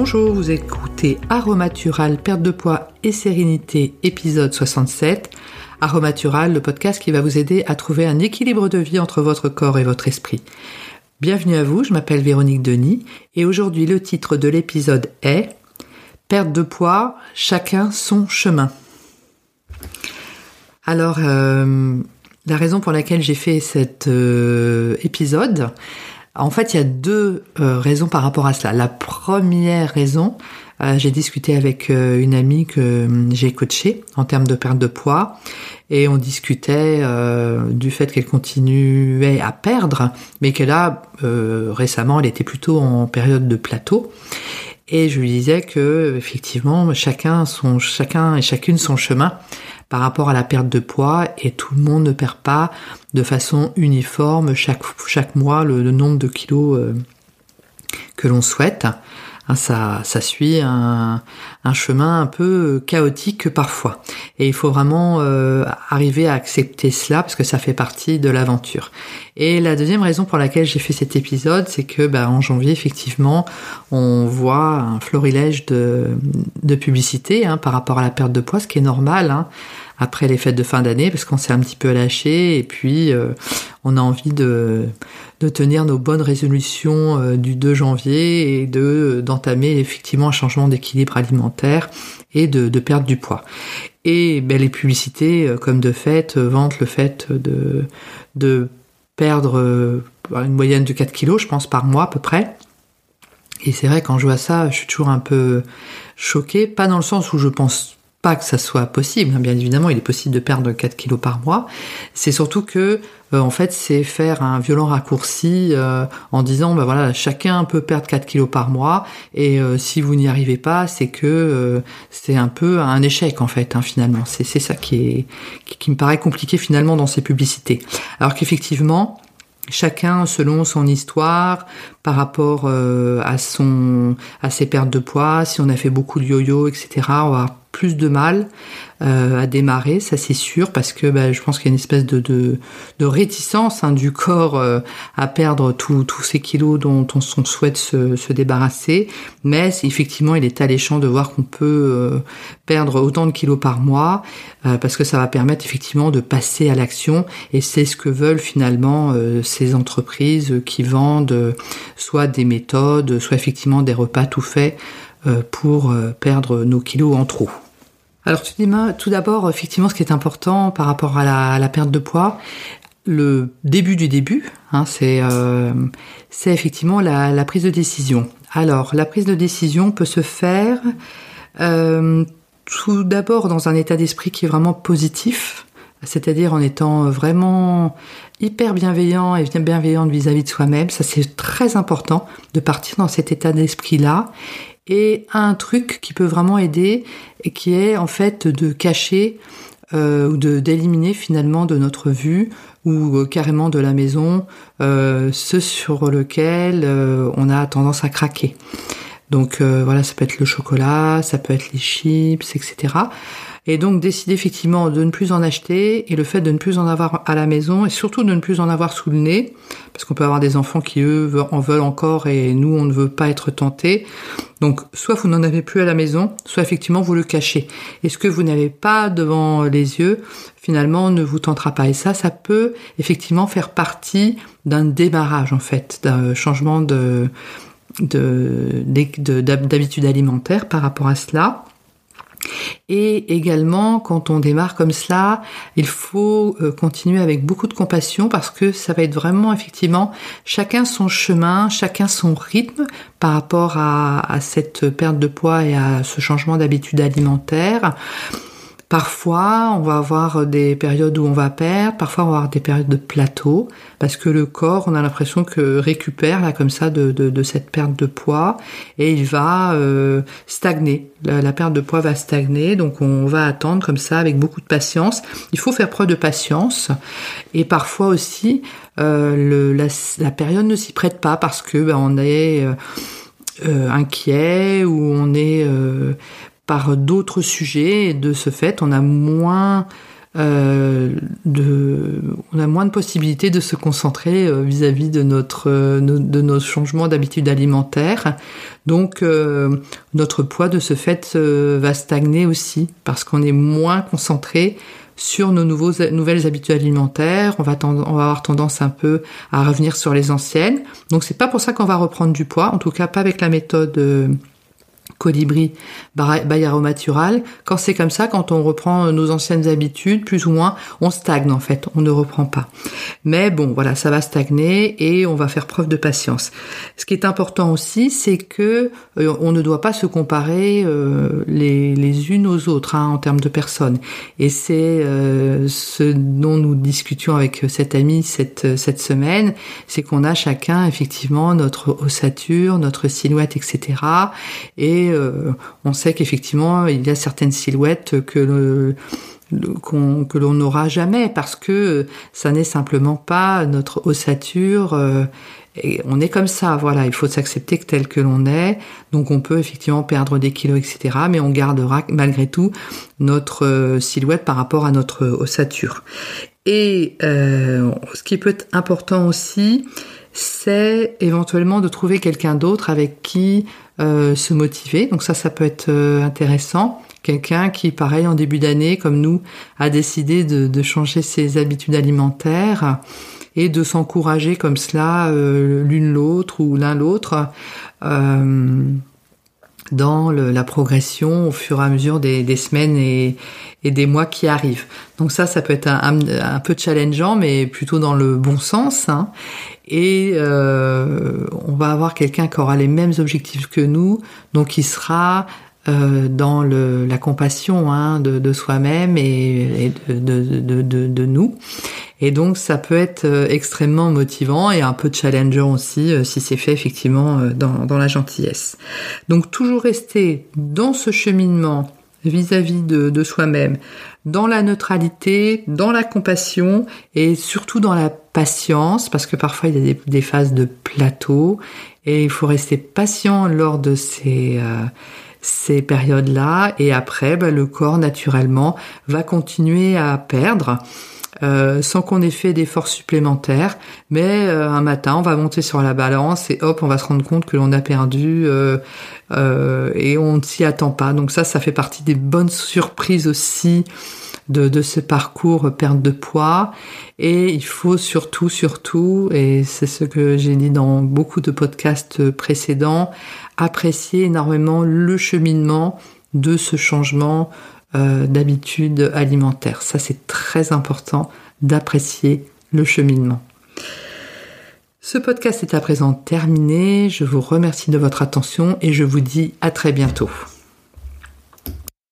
Bonjour, vous écoutez Aromatural, perte de poids et sérénité, épisode 67. Aromatural, le podcast qui va vous aider à trouver un équilibre de vie entre votre corps et votre esprit. Bienvenue à vous, je m'appelle Véronique Denis et aujourd'hui le titre de l'épisode est Perte de poids, chacun son chemin. Alors, euh, la raison pour laquelle j'ai fait cet euh, épisode, en fait, il y a deux euh, raisons par rapport à cela. La première raison, j'ai discuté avec une amie que j'ai coachée en termes de perte de poids et on discutait du fait qu'elle continuait à perdre, mais que là, récemment, elle était plutôt en période de plateau. Et je lui disais que effectivement, chacun son chacun et chacune son chemin par rapport à la perte de poids et tout le monde ne perd pas de façon uniforme chaque mois le, nombre de kilos euh, que l'on souhaite. Hein, ça, ça suit un, un, chemin un peu chaotique parfois. Et il faut vraiment euh, arriver à accepter cela parce que ça fait partie de l'aventure. Et la deuxième raison pour laquelle j'ai fait cet épisode, c'est que bah, en janvier, effectivement, on voit un florilège de, de publicité hein, par rapport à la perte de poids, ce qui est normal. Hein après les fêtes de fin d'année parce qu'on s'est un petit peu lâché et puis euh, on a envie de, tenir nos bonnes résolutions euh, du 2 janvier et de d'entamer effectivement un changement d'équilibre alimentaire et de, de, perdre du poids. Et ben, les publicités, euh, comme de fait, vantent le fait de, de perdre une moyenne de 4 kilos, je pense, par mois à peu près. Et c'est vrai, quand je vois ça, je suis toujours un peu choquée, pas dans le sens où je pense pas que ça soit possible, hein. bien évidemment, il est possible de perdre 4 kilos par mois. C'est surtout que, euh, en fait, c'est faire un violent raccourci euh, en disant, bah voilà, chacun peut perdre 4 kilos par mois, et euh, si vous n'y arrivez pas, c'est que c'est un peu un échec, en fait, hein, finalement. C'est ça qui est qui me paraît compliqué finalement dans ces publicités. Alors qu'effectivement, chacun selon son histoire par rapport à son à ses pertes de poids si on a fait beaucoup de yo-yo etc on va plus de mal euh, à démarrer, ça c'est sûr, parce que bah, je pense qu'il y a une espèce de, de, réticence hein, du corps euh, à perdre tous ces kilos dont on, souhaite se, se, débarrasser. Mais effectivement, il est alléchant de voir qu'on peut euh, perdre autant de kilos par mois, parce que ça va permettre effectivement de passer à l'action. Et c'est ce que veulent finalement ces entreprises qui vendent soit des méthodes, soit effectivement des repas tout faits pour perdre nos kilos en trop. Alors tout d'abord, effectivement, ce qui est important par rapport à la, perte de poids, le début du début, hein, euh, c'est effectivement la, prise de décision. Alors la prise de décision peut se faire euh, tout d'abord dans un état d'esprit qui est vraiment positif, c'est-à-dire en étant vraiment hyper bienveillant et bienveillant vis-à-vis de soi-même. Ça c'est très important de partir dans cet état d'esprit-là et un truc qui peut vraiment aider et qui est en fait de cacher euh, ou de d'éliminer finalement de notre vue ou euh, carrément de la maison euh, ce sur lequel on a tendance à craquer. Donc voilà, ça peut être le chocolat, ça peut être les chips, etc. Et donc décider effectivement de ne plus en acheter et le fait de ne plus en avoir à la maison et surtout de ne plus en avoir sous le nez, parce qu'on peut avoir des enfants qui eux en veulent encore et nous on ne veut pas être tentés. Donc soit vous n'en avez plus à la maison, soit effectivement vous le cachez. Et ce que vous n'avez pas devant les yeux, finalement ne vous tentera pas? Et ça, ça peut effectivement faire partie d'un démarrage en fait, d'un changement de d'habitude alimentaire par rapport à cela. Et également, quand on démarre comme cela, il faut euh, continuer avec beaucoup de compassion parce que ça va être vraiment effectivement chacun son chemin, chacun son rythme par rapport à, à cette perte de poids et à ce changement d'habitude alimentaire. Parfois, on va avoir des périodes où on va perdre, parfois on va avoir des périodes de plateau, parce que le corps, on a l'impression que récupère là comme ça de, de, cette perte de poids et il va euh, stagner. La, perte de poids va stagner, donc on va attendre comme ça avec beaucoup de patience. Il faut faire preuve de patience et parfois aussi euh, le, la, période ne s'y prête pas parce que ben, on est euh, inquiet ou on est par d'autres sujets et de ce fait on a moins euh, de, on moins de possibilités de se concentrer euh, vis-à-vis euh, de nos changements d'habitude alimentaire. Donc notre poids de ce fait va stagner aussi parce qu'on est moins concentré sur nos nouvelles habitudes alimentaires. On va, on va avoir tendance un peu à revenir sur les anciennes. Donc c'est pas pour ça qu'on va reprendre du poids, en tout cas pas avec la méthode colibri by aromathural. Quand c'est comme ça, quand on reprend nos anciennes habitudes, plus ou moins, on stagne en fait, on ne reprend pas. Mais bon, voilà, ça va stagner et on va faire preuve de patience. Ce qui est important aussi, c'est que euh, on ne doit pas se comparer euh, les, unes aux autres hein, en termes de personnes. Et c'est euh, ce dont nous discutions avec cet ami cette, cette semaine, c'est qu'on a chacun effectivement notre ossature, notre silhouette, etc. Et euh, on sait qu'effectivement, il y a certaines silhouettes que l'on n'aura jamais parce que ça n'est simplement pas notre ossature euh, on est comme ça voilà. Il faut s'accepter tel que l'on est. Donc on peut effectivement perdre des kilos etc mais on gardera malgré tout notre euh, silhouette par rapport à notre ossature. Et ce qui peut être important aussi c'est éventuellement de trouver quelqu'un d'autre avec qui euh, se motiver. Donc ça, ça peut être euh, intéressant. Quelqu'un qui, pareil, en début d'année, comme nous, a décidé de, changer ses habitudes alimentaires et de s'encourager comme cela euh, l'une l'autre ou l'un l'autre dans la progression au fur et à mesure des, semaines et, des mois qui arrivent. Donc ça, ça peut être un, peu challengeant, mais plutôt dans le bon sens. Hein et euh, on va avoir quelqu'un qui aura les mêmes objectifs que nous, donc qui sera euh, dans le, la compassion hein, de, de soi-même et, de, de, de, nous. Et donc ça peut être euh, extrêmement motivant et un peu challengeant aussi euh, si c'est fait effectivement dans, dans la gentillesse. Donc toujours rester dans ce cheminement vis-à-vis de, soi-même, dans la neutralité, dans la compassion et surtout dans la patience, parce que parfois il y a des, phases de plateau et il faut rester patient lors de ces, euh, ces périodes-là et après bah, le corps naturellement va continuer à perdre. Euh, sans qu'on ait fait d'efforts supplémentaires. Mais euh, un matin, on va monter sur la balance et hop, on va se rendre compte que l'on a perdu euh, et on ne s'y attend pas. Donc ça, ça fait partie des bonnes surprises aussi de, de ce parcours perte de poids. Et il faut surtout, surtout, et c'est ce que j'ai dit dans beaucoup de podcasts précédents, apprécier énormément le cheminement de ce changement euh, d'habitude alimentaire. Ça, c'est très important d'apprécier le cheminement. Ce podcast est à présent terminé. Je vous remercie de votre attention et je vous dis à très bientôt.